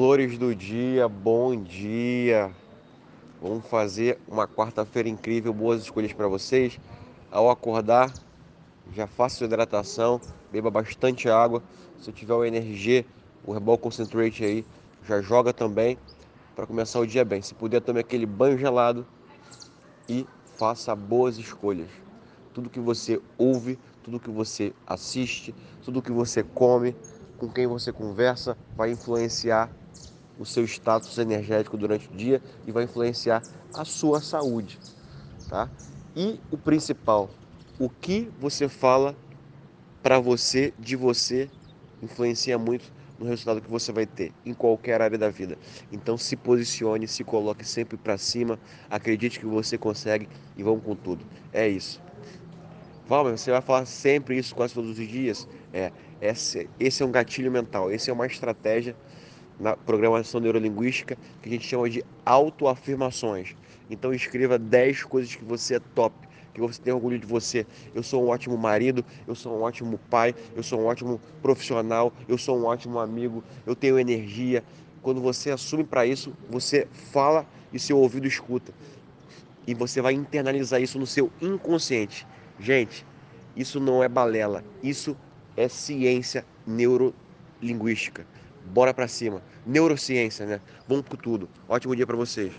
Flores do dia, bom dia. Vamos fazer uma quarta-feira incrível, boas escolhas para vocês. Ao acordar, já faça sua hidratação, beba bastante água. Se tiver o energia, o Herbal Concentrate aí, já joga também para começar o dia bem. Se puder, tome aquele banho gelado e faça boas escolhas. Tudo que você ouve, tudo que você assiste, tudo que você come, com quem você conversa, vai influenciar o seu status energético durante o dia e vai influenciar a sua saúde, tá? E o principal, o que você fala para você, de você, influencia muito no resultado que você vai ter em qualquer área da vida. Então se posicione, se coloque sempre para cima, acredite que você consegue e vamos com tudo. É isso. Valmer, você vai falar sempre isso quase todos os dias? É, esse, esse é um gatilho mental, esse é uma estratégia na programação neurolinguística que a gente chama de autoafirmações. Então escreva 10 coisas que você é top, que você tem orgulho de você. Eu sou um ótimo marido, eu sou um ótimo pai, eu sou um ótimo profissional, eu sou um ótimo amigo, eu tenho energia. Quando você assume para isso, você fala e seu ouvido escuta. E você vai internalizar isso no seu inconsciente. Gente, isso não é balela, isso é ciência neurolinguística. Bora para cima. Neurociência, né? Vamos com tudo. Ótimo dia para vocês.